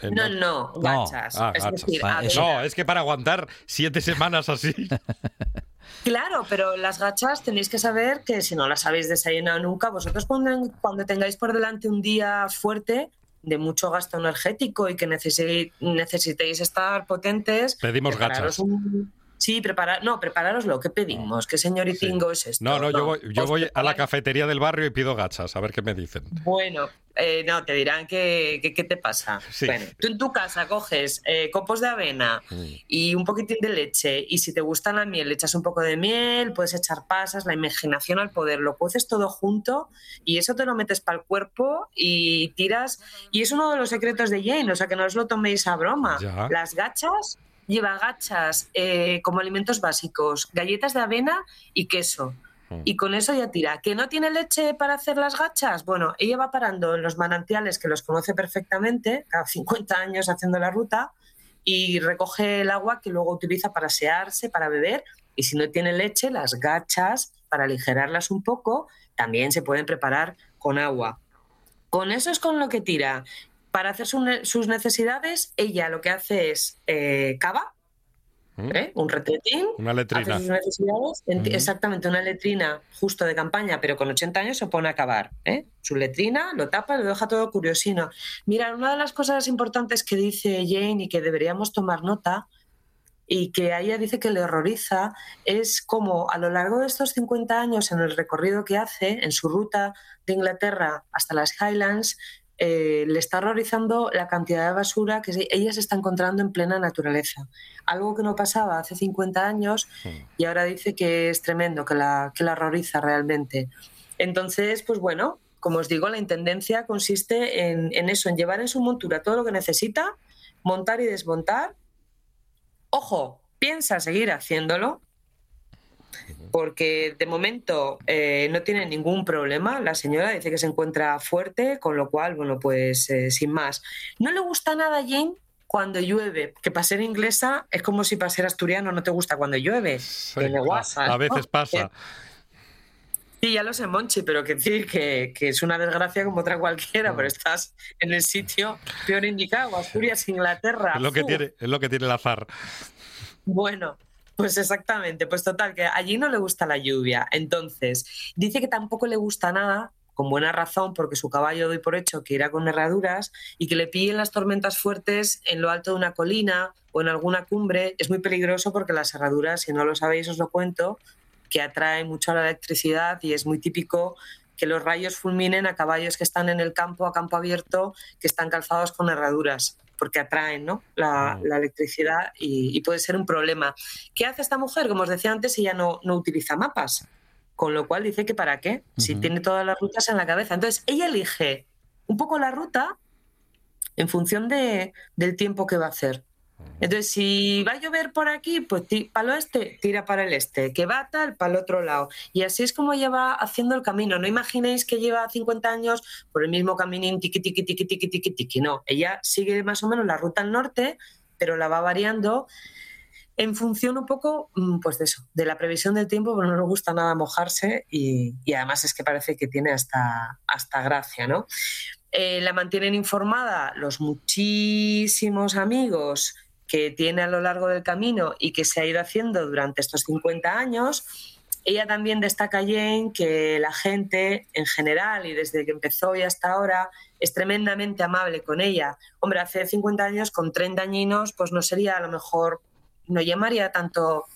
en-
No, no, gachas.
Ah,
es
gachas.
decir,
Ah.
No, es que para aguantar siete semanas así. (laughs)
Claro, pero las gachas tenéis que saber que si no las habéis desayunado nunca, vosotros cuando, cuando tengáis por delante un día fuerte, de mucho gasto energético y que necesi- necesitéis estar potentes,
Pedimos gachas.
un- Sí, preparar, no, preparároslo. ¿Qué pedimos? ¿Qué señoritingo es esto?
No, no, yo voy, yo voy a la cafetería del barrio y pido gachas, a ver qué me dicen.
Bueno, eh, no, te dirán que, qué te pasa.
Sí.
Bueno, tú en tu casa coges eh, copos de avena y un poquitín de leche y si te gusta la miel, le echas un poco de miel, puedes echar pasas, la imaginación al poder, lo cueces todo junto y eso te lo metes para el cuerpo y tiras. Y es uno de los secretos de Jane, o sea que no os lo toméis a broma.
Ya.
Las gachas, lleva gachas eh, como alimentos básicos, galletas de avena y queso. Y con eso ya tira. ¿Que no tiene leche para hacer las gachas? Bueno, ella va parando en los manantiales que los conoce perfectamente, cada 50 años haciendo la ruta, y recoge el agua que luego utiliza para asearse, para beber. Y si no tiene leche, las gachas, para aligerarlas un poco, también se pueden preparar con agua. Con eso es con lo que tira. Para hacer su sus necesidades, ella lo que hace es eh, cava, ¿eh? un retretín,
Una letrina.
hace sus necesidades,
Ujú.
exactamente una letrina justo de campaña, pero con 80 años se pone a cavar. ¿eh? Su letrina, lo tapa, lo deja todo curiosino. Mira, una de las cosas importantes que dice Jane y que deberíamos tomar nota y que a ella dice que le horroriza es como a lo largo de estos 50 años en el recorrido que hace, en su ruta de Inglaterra hasta las Highlands, eh, le está horrorizando la cantidad de basura que ella se está encontrando en plena naturaleza. Algo que no pasaba hace 50 años y ahora dice que es tremendo, que la, que la horroriza realmente. Entonces, pues bueno, como os digo, la intendencia consiste en, en eso, en llevar en su montura todo lo que necesita, montar y desmontar. Ojo, piensa seguir haciéndolo, porque de momento eh, no tiene ningún problema. La señora dice que se encuentra fuerte, con lo cual, bueno, pues eh, sin más. No le gusta nada a Jane cuando llueve, que para ser inglesa es como si para ser asturiano no te gusta cuando llueve. Guasa,
a
¿no?
veces pasa.
Sí, ya lo sé, Monchi, pero que decir que, que es una desgracia como otra cualquiera, pero estás en el sitio peor indicado, Asturias, Inglaterra.
Es lo que tiene, es lo que tiene el azar.
Bueno, pues exactamente, pues total, que allí no le gusta la lluvia. Entonces, dice que tampoco le gusta nada, con buena razón, porque su caballo doy por hecho que irá con herraduras y que le pillen las tormentas fuertes en lo alto de una colina o en alguna cumbre. Es muy peligroso porque las herraduras, si no lo sabéis, os lo cuento, que atrae mucho la electricidad y es muy típico que los rayos fulminen a caballos que están en el campo, a campo abierto, que están calzados con herraduras, porque atraen ¿no? la, la electricidad y, y puede ser un problema. ¿Qué hace esta mujer? Como os decía antes, ella no, no utiliza mapas, con lo cual dice que para qué, si tiene todas las rutas en la cabeza. Entonces, ella elige un poco la ruta en función de, del tiempo que va a hacer. Entonces, si va a llover por aquí, pues para el oeste, tira para el este, que va tal, para el otro lado. Y así es como ella va haciendo el camino. No imaginéis que lleva 50 años por el mismo caminín, tiqui, tiqui, tiqui, tiqui, tiqui, tiqui. No, ella sigue más o menos la ruta al norte, pero la va variando en función un poco, mm, pues de eso, de la previsión del tiempo, pero no le gusta nada mojarse y, y además es que parece que tiene hasta, hasta gracia, ¿no? Eh, la mantienen informada los muchísimos amigos que tiene a lo largo del camino y que se ha ido haciendo durante estos 50 años. Ella también destaca, Jane, que la gente en general y desde que empezó y hasta ahora es tremendamente amable con ella. Hombre, hace 50 años con 30 añinos pues no sería a lo mejor, no llamaría tanto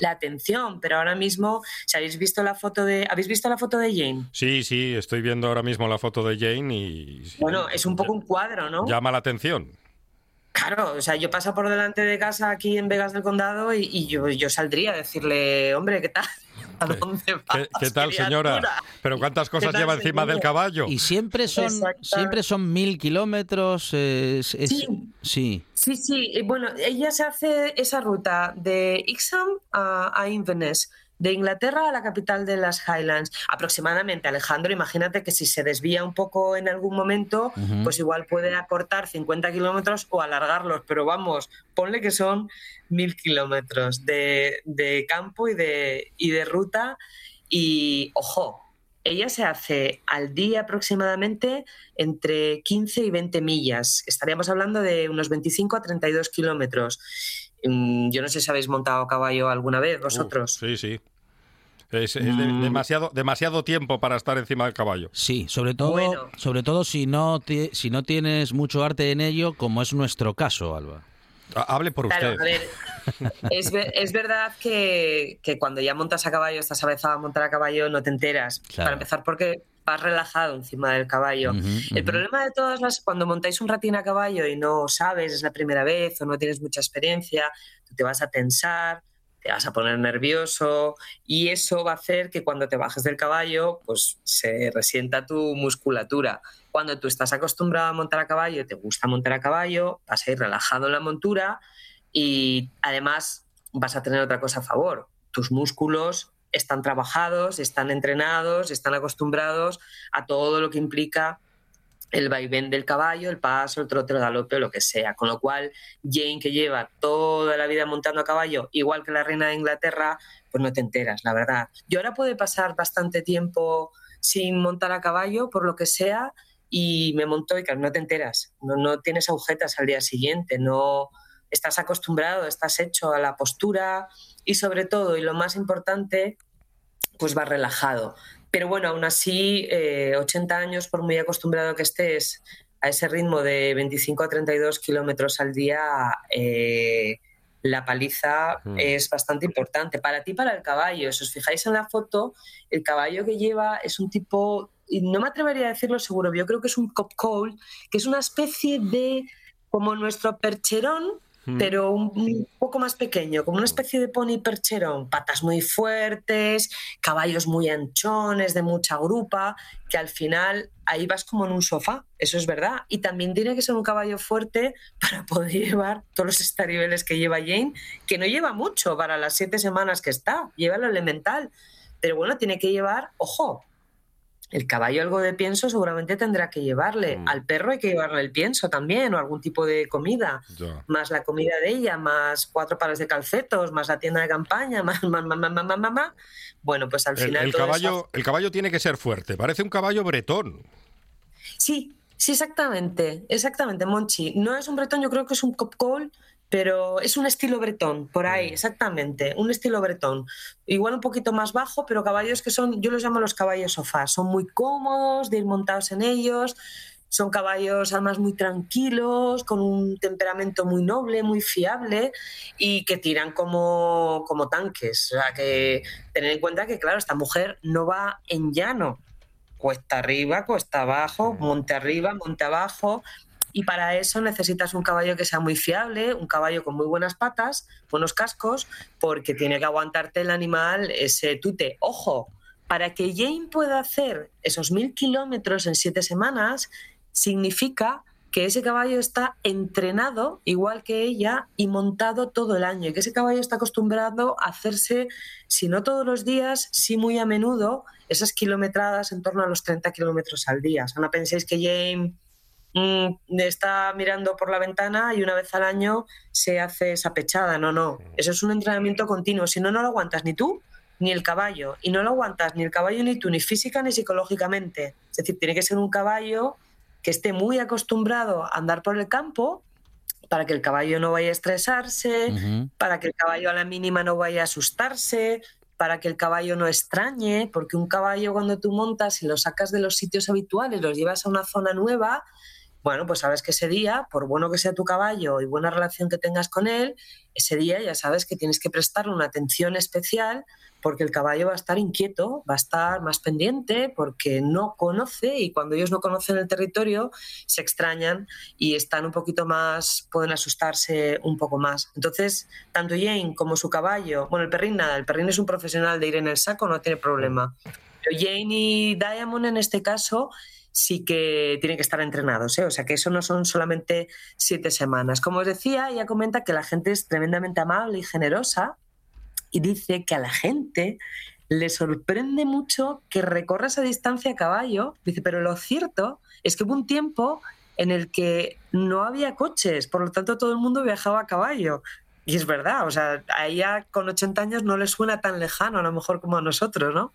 la atención, pero ahora mismo, si habéis visto la foto de, ¿habéis visto la foto de Jane?
Sí, sí, estoy viendo ahora mismo la foto de Jane y sí,
Bueno, es un poco un cuadro, ¿no?
llama la atención.
Claro, o sea, yo paso por delante de casa aquí en Vegas del Condado y, y yo, yo saldría a decirle, hombre, ¿qué tal? ¿A dónde vas?
¿Qué, qué tal, señora?
criatura?
¿Pero cuántas cosas
tal,
lleva encima
señora?
del caballo?
Y siempre son, siempre son mil kilómetros. eh, es- es-
Sí.
sí.
Sí, sí, y bueno, ella se hace esa ruta de Ixham a, a Inverness, de Inglaterra a la capital de las Highlands, aproximadamente, Alejandro, imagínate que si se desvía un poco en algún momento, pues igual puede acortar 50 kilómetros o alargarlos, pero vamos, ponle que son mil kilómetros de, de campo y de, y de ruta y, ojo, ella se hace al día aproximadamente entre 15 y 20 millas. Estaríamos hablando de unos 25 a 32 kilómetros. Mm, Yo no sé si habéis montado a caballo alguna vez vosotros.
Sí, sí. Es, es de-
Mm.
demasiado, demasiado tiempo para estar encima del caballo.
Sí, sobre todo,
Bueno.
sobre todo si no, ti- si no tienes mucho arte en ello, como es nuestro caso, Alba.
Ha- Hable por
Claro,
usted.
a ver, es, ver- es verdad que, que cuando ya montas a caballo, estás avezado a montar a caballo, no te enteras.
Claro.
Para empezar, porque vas relajado encima del caballo. El problema de todas las, cuando montáis un ratín a caballo y no sabes, es la primera vez o no tienes mucha experiencia, te vas a tensar, te vas a poner nervioso y eso va a hacer que cuando te bajes del caballo, pues se resienta tu musculatura. Cuando tú estás acostumbrado a montar a caballo, te gusta montar a caballo, vas a ir relajado en la montura y además vas a tener otra cosa a favor. Tus músculos están trabajados, están entrenados, están acostumbrados a todo lo que implica el vaivén del caballo, el paso, el trote, el galope lo que sea. Con lo cual, Jane, que lleva toda la vida montando a caballo, igual que la reina de Inglaterra, pues no te enteras, la verdad. Yo ahora puede pasar bastante tiempo sin montar a caballo, por lo que sea, y me monto y claro, no te enteras. No, no tienes agujetas al día siguiente, no estás acostumbrado, estás hecho a la postura y sobre todo, y lo más importante, pues vas relajado. Pero bueno, aún así, eh, 80 años, por muy acostumbrado que estés a ese ritmo de 25 a 32 kilómetros al día, eh, la paliza
Mm.
es bastante importante para ti para el caballo. Si os fijáis en la foto, el caballo que lleva es un tipo, y no me atrevería a decirlo seguro, yo creo que es un cop coal, que es una especie de, como nuestro percherón, pero un, poco más pequeño, como una especie de pony percherón, patas muy fuertes, caballos muy anchones, de mucha grupa, que al final ahí vas como en un sofá, eso es verdad. Y también tiene que ser un caballo fuerte (laughs) para poder llevar todos los estaribeles que lleva Jane, que no lleva mucho para las siete semanas que está, lleva lo elemental. Pero bueno, tiene que llevar, ojo, el caballo algo de pienso seguramente tendrá que llevarle.
Mm.
Al perro hay que llevarle el pienso también, o algún tipo de comida. Más la comida de ella, más cuatro pares de calcetos, más la tienda de campaña, (laughs) más mamá, mamá, mamá. Más, más. Bueno, pues al final...
El, caballo, el caballo tiene que ser fuerte, parece un caballo bretón.
Sí, sí, exactamente, exactamente, Monchi. No es un bretón, yo creo que es un cop pero es un estilo bretón, por ahí, exactamente. Un estilo bretón. Igual un poquito más bajo, pero caballos que son, yo los llamo los caballos sofá. Son muy cómodos de ir montados en ellos. Son caballos además muy tranquilos, con un temperamento muy noble, muy fiable y que tiran como, como tanques. O sea, que tener en cuenta que, claro, esta mujer no va en llano. Cuesta arriba, cuesta abajo, monte arriba, monte abajo. Y para eso necesitas un caballo que sea muy fiable, un caballo con muy buenas patas, buenos cascos, porque tiene que aguantarte el animal ese tute. Ojo, para que Jane pueda hacer esos mil kilómetros en siete semanas, significa que ese caballo está entrenado igual que ella y montado todo el año y que ese caballo está acostumbrado a hacerse, si no todos los días, sí muy a menudo, esas kilometradas en torno a los 30 kilómetros al día. O sea, no penséis que Jane está mirando por la ventana y una vez al año se hace esa pechada. No, no. Eso es un entrenamiento continuo. Si no, no lo aguantas ni tú ni el caballo. Y no lo aguantas ni el caballo ni tú, ni física ni psicológicamente. Es decir, tiene que ser un caballo que esté muy acostumbrado a andar por el campo para que el caballo no vaya a estresarse, para que el caballo a la mínima no vaya a asustarse, para que el caballo no extrañe, porque un caballo cuando tú montas y lo sacas de los sitios habituales, los llevas a una zona nueva, bueno, pues sabes que ese día, por bueno que sea tu caballo y buena relación que tengas con él, ese día ya sabes que tienes que prestarle una atención especial porque el caballo va a estar inquieto, va a estar más pendiente porque no conoce y cuando ellos no conocen el territorio se extrañan y están un poquito más, pueden asustarse un poco más. Entonces, tanto Jane como su caballo, bueno, el perrín nada, el perrín es un profesional de ir en el saco, no tiene problema. Pero Jane y Diamond en este caso sí que tienen que estar entrenados, ¿eh? o sea que eso no son solamente siete semanas. Como os decía, ella comenta que la gente es tremendamente amable y generosa y dice que a la gente le sorprende mucho que recorra esa distancia a caballo. Dice, pero lo cierto es que hubo un tiempo en el que no había coches, por lo tanto todo el mundo viajaba a caballo. Y es verdad, o sea, a ella con 80 años no le suena tan lejano, a lo mejor como a nosotros, ¿no?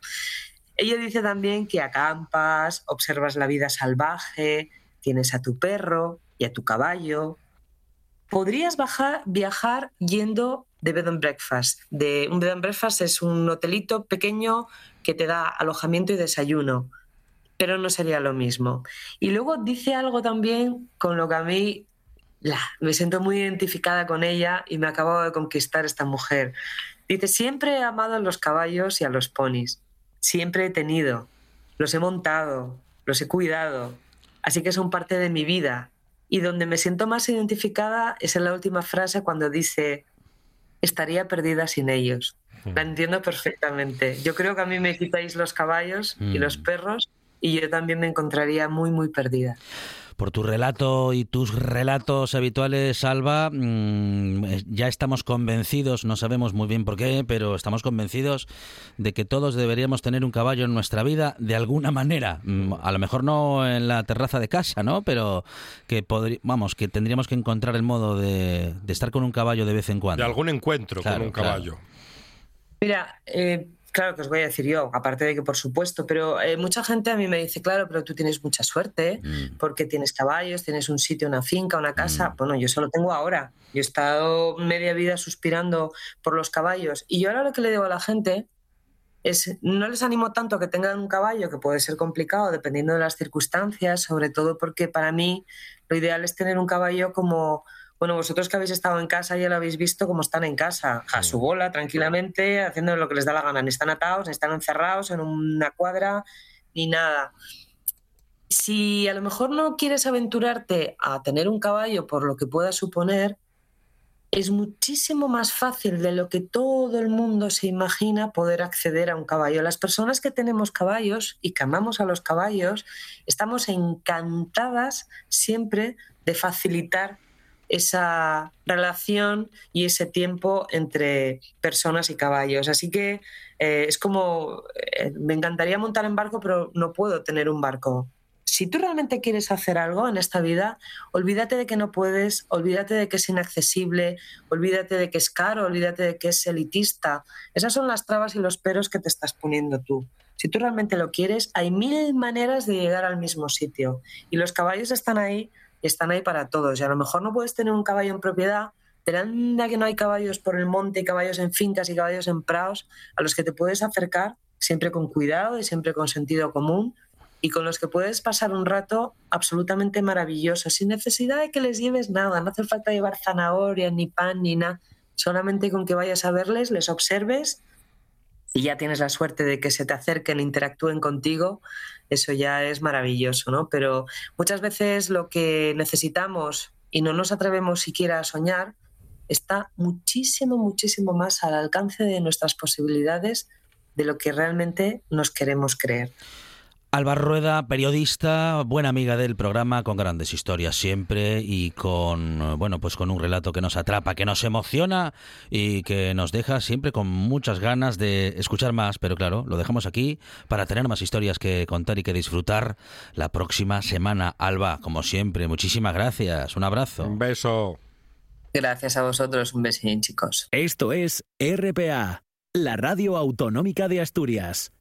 Ella dice también que acampas, observas la vida salvaje, tienes a tu perro y a tu caballo. Podrías viajar yendo de bed and breakfast. De, un bed and breakfast es un hotelito pequeño que te da alojamiento y desayuno, pero no sería lo mismo. Y luego dice algo también con lo que a mí me siento muy identificada con ella y me acabo de conquistar esta mujer. Dice, siempre he amado a los caballos y a los ponis. Siempre he tenido. Los he montado, los he cuidado. Así que son parte de mi vida. Y donde me siento más identificada es en la última frase cuando dice, estaría perdida sin ellos. La entiendo perfectamente. Yo creo que a mí me quitáis los caballos y los
Mm.
perros y yo también me encontraría muy, muy perdida.
Por tu relato y tus relatos habituales, Alba, mm, ya estamos convencidos, no sabemos muy bien por qué, pero estamos convencidos de que todos deberíamos tener un caballo en nuestra vida de alguna manera. Mm, A lo mejor no en la terraza de casa, ¿no? Pero que vamos, que tendríamos que encontrar el modo de, de estar con un caballo de vez en cuando.
De algún encuentro
Claro,
con un
claro.
caballo.
Mira, eh, claro que os voy a decir yo, aparte de que por supuesto, pero eh, mucha gente a mí me dice, claro, pero tú tienes mucha suerte
Mm.
porque tienes caballos, tienes un sitio, una finca, una casa. Bueno, yo solo tengo ahora. Yo he estado media vida suspirando por los caballos y yo ahora lo que le digo a la gente es, no les animo tanto a que tengan un caballo, que puede ser complicado dependiendo de las circunstancias, sobre todo porque para mí lo ideal es tener un caballo como, bueno, vosotros que habéis estado en casa ya lo habéis visto como están en casa, a su bola, tranquilamente, haciendo lo que les da la gana, ni están atados, ni están encerrados en una cuadra, ni nada. Si a lo mejor no quieres aventurarte a tener un caballo por lo que pueda suponer, es muchísimo más fácil de lo que todo el mundo se imagina poder acceder a un caballo. Las personas que tenemos caballos y que amamos a los caballos, estamos encantadas siempre de facilitar esa relación y ese tiempo entre personas y caballos. Así que eh, es como, eh, me encantaría montar en barco, pero no puedo tener un barco. Si tú realmente quieres hacer algo en esta vida, olvídate de que no puedes, olvídate de que es inaccesible, olvídate de que es caro, olvídate de que es elitista. Esas son las trabas y los peros que te estás poniendo tú. Si tú realmente lo quieres, hay mil maneras de llegar al mismo sitio. Y los caballos están ahí están ahí para todos. Y a lo mejor no puedes tener un caballo en propiedad, pero anda que no hay caballos por el monte, caballos en fincas y caballos en prados, a los que te puedes acercar siempre con cuidado y siempre con sentido común y con los que puedes pasar un rato absolutamente maravilloso, sin necesidad de que les lleves nada, no hace falta llevar zanahoria, ni pan, ni nada, solamente con que vayas a verles, les observes y ya tienes la suerte de que se te acerquen, interactúen contigo, eso ya es maravilloso, ¿no? Pero muchas veces lo que necesitamos y no nos atrevemos siquiera a soñar está muchísimo, muchísimo más al alcance de nuestras posibilidades de lo que realmente nos queremos creer.
Alba Rueda, periodista, buena amiga del programa, con grandes historias siempre y con bueno, pues con un relato que nos atrapa, que nos emociona y que nos deja siempre con muchas ganas de escuchar más, pero claro, lo dejamos aquí para tener más historias que contar y que disfrutar la próxima semana. Alba, como siempre, muchísimas gracias. Un abrazo.
Un beso.
Gracias a vosotros, un besín, chicos.
Esto es RPA, la radio autonómica de Asturias.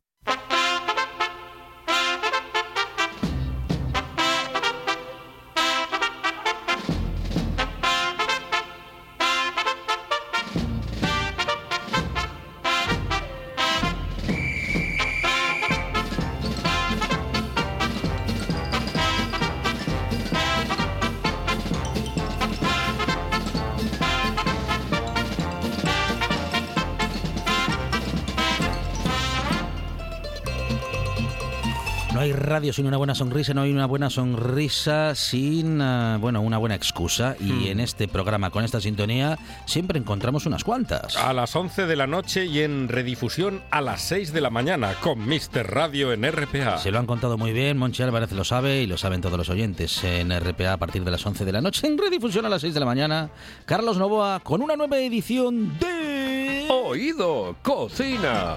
Radio sin una buena sonrisa, no hay una buena sonrisa sin eh, bueno, una buena excusa y en este programa con esta sintonía siempre encontramos unas cuantas.
A las 11 de la noche y en redifusión a las 6 de la mañana con Mister Radio en RPA.
Se lo han contado muy bien, Monchi Álvarez lo sabe y lo saben todos los oyentes en RPA a partir de las 11 de la noche, en redifusión a las 6 de la mañana. Carlos Novoa con una nueva edición de...
Oído, cocina.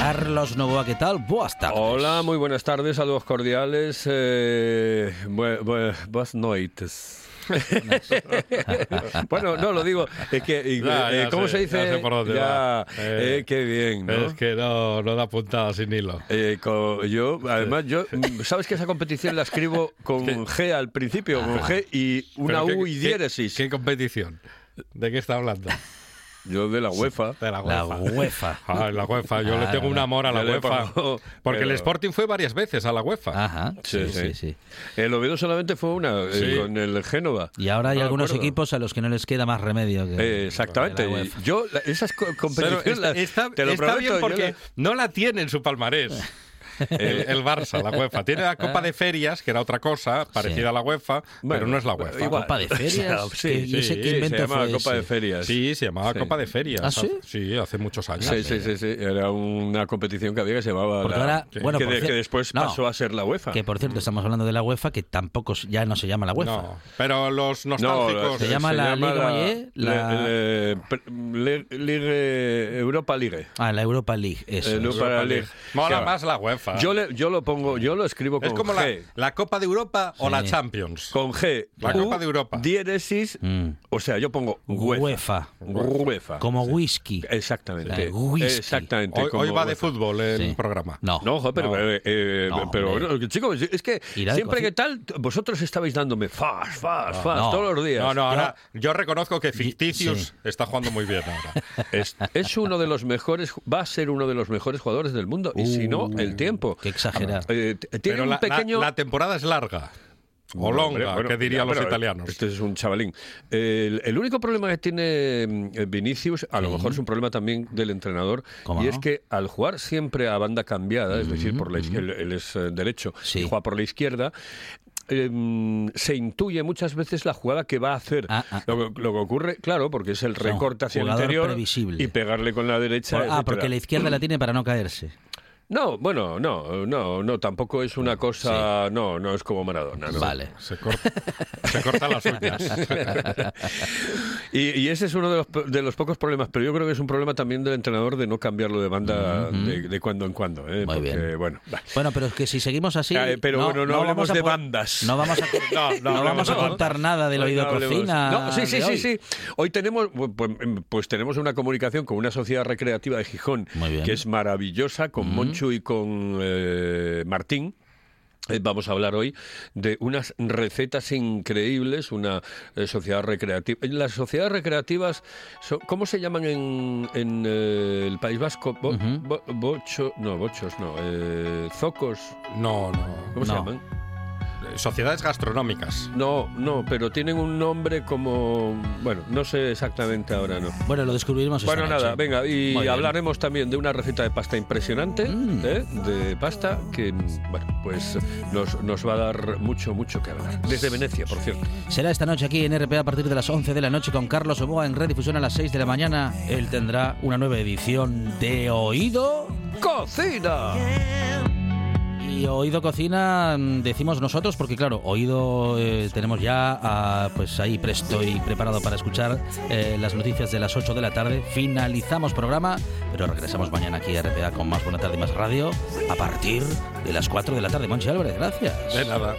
Carlos Novoa, ¿qué tal? Buenas tardes.
Hola, muy buenas tardes, saludos cordiales. Eh, bue- bue- buenas noites. (laughs) bueno, no lo digo, es que, y-
Ya,
eh,
ya
¿cómo
sé,
se dice?
ya sé por dónde
Ya, eh,
Eh,
qué bien, ¿no?
Es que no, no da puntada sin hilo.
Eh, co- yo, además, yo, mm, ¿sabes que esa competición la escribo con G al principio, con G y una U
qué-
y
qué-
diéresis?
¿Qué competición? ¿De qué está hablando?
Yo de la UEFA.
De la
La
UEFA.
UEFA. (laughs)
Ah, la UEFA. Yo le
Ah,
tengo un amor a la UEFA.
pongo-
Porque el Sporting fue varias veces a la UEFA.
Ajá, sí,
Sí,
sí,
sí. El Oviedo solamente fue una, eh, con el Génova.
Y ahora hay
No
algunos
acuerdo.
equipos a los que no les queda más remedio que
Eh, exactamente.
que la UEFA.
Yo, la- esas co-
Pero
competiciones.
está,
las-
está-
te lo
está
prometo,
bien porque
la-
no la tiene en su palmarés. (laughs) El, el Barça, la UEFA. Tiene la Copa de Ferias, que era otra cosa, parecida a la UEFA, pero no es la UEFA.
igual.
Copa de ferias. (laughs)
Sí,
¿Qué- y ese
sí,
qué
se
invento
se llamaba
fue
Copa
ese?
de Ferias.
Sí, se llamaba
Sí.
Copa de Ferias.
¿Ah, sí?
Sí, hace muchos años.
Sí, sí, sí, sí. Era una competición que había que se llamaba.
Porque
la-
ahora- bueno,
que, de- después
no.
pasó a ser la UEFA.
Que por cierto, estamos hablando de la UEFA, que tampoco ya no se llama la UEFA.
No, pero los
No,
nostálgicos.
Se llama la Liga Mayer, la-
Ligue- Europa League.
Ah, la Europa League, eso. Es.
Europa League.
Mola más la UEFA.
Yo, le- yo lo pongo, yo lo escribo con
es como la,
G.
la Copa de Europa o
Sí.
la Champions.
Con G.
La
U,
Copa de Europa.
Diéresis.
Mm.
O sea, yo pongo UEFA.
UEFA.
UEFA.
Como whisky.
Exactamente.
Eh, whisky.
Exactamente.
Hoy,
como
hoy va de
UEFA.
fútbol el
Sí.
programa.
No.
No, ojo, pero,
No.
eh, eh,
No,
pero bueno, chicos, es que
de
siempre que tal, vosotros estabais dándome fast, fast, fast,
no.
todos los días.
No, no, ahora yo reconozco que Ficticius
sí.
está jugando muy bien ahora.
Es, es uno de los mejores, va a ser uno de los mejores jugadores del mundo. Y si no, el tiempo.
Qué exagerado.
Eh, t- tiene
Pero
un
la, la-
pequeño.
la temporada es larga. O longa,
bueno,
que dirían los
pero
italianos.
Este es un chavalín. El, el único problema que tiene mm, Vinicius, a lo mejor es un problema también del entrenador,
¿Cómo
y
no?
es que al jugar siempre a banda cambiada, es decir, por la izquier- él, él es eh, derecho
Sí.
y juega por la izquierda, eh, se intuye muchas veces la jugada que va a hacer.
Ah, ah,
lo, que- lo que ocurre, claro, porque es el recorte hacia el interior
previsible.
y pegarle con la derecha.
Por- ah, porque la izquierda la tiene para no caerse.
No, bueno, no, no, no, tampoco es una cosa, no, no es como Maradona. No.
Vale.
Se, corta, se corta las uñas. (laughs)
Y, y ese es uno de los, de los pocos problemas, pero yo creo que es un problema también del entrenador de no cambiarlo de banda de, de cuando en cuando. ¿eh?
Muy
Porque,
bien.
Bueno.
Bueno, pero es que si seguimos así.
Eh, pero bueno, no hablemos de bandas.
No vamos a, (laughs)
No, no
no vamos a
hablemos-
contar nada del oído
no
cocina.
No, sí, sí, sí,
hoy.
sí. Hoy tenemos, pues, pues tenemos una comunicación con una sociedad recreativa de Gijón que es maravillosa, con Monchu y con eh, Martín. Eh, Vamos a hablar hoy de unas recetas increíbles, una eh, sociedad recreativa. Las sociedades recreativas, son- ¿cómo se llaman en, en, eh, el País Vasco? Bo- bocho, no, bochos, no. eh, zocos,
No, no.
¿cómo se llaman?
Sociedades gastronómicas.
No, no, pero tienen un nombre como... Bueno, no sé exactamente ahora, no.
Bueno, lo descubriremos esta
Bueno,
noche.
nada, venga, y
Muy bien.
hablaremos también de una receta de pasta impresionante,
Mm.
¿eh? de pasta que, bueno, pues nos, nos va a dar mucho, mucho que hablar. Desde Venecia, por cierto.
Será esta noche aquí en RPA a partir de las 11 de la noche con Carlos Oboa en redifusión a las 6 de la mañana. Él tendrá una nueva edición de Oído.
¡Cocina!
Y Oído Cocina mm, decimos nosotros porque claro, Oído eh, tenemos ya ah, pues ahí presto y preparado para escuchar eh, las noticias de las 8 de la tarde. Finalizamos programa, pero regresamos mañana aquí a RPA con más Buena Tarde y más Radio a partir de las 4 de la tarde. Monchi Álvarez, gracias.
De nada.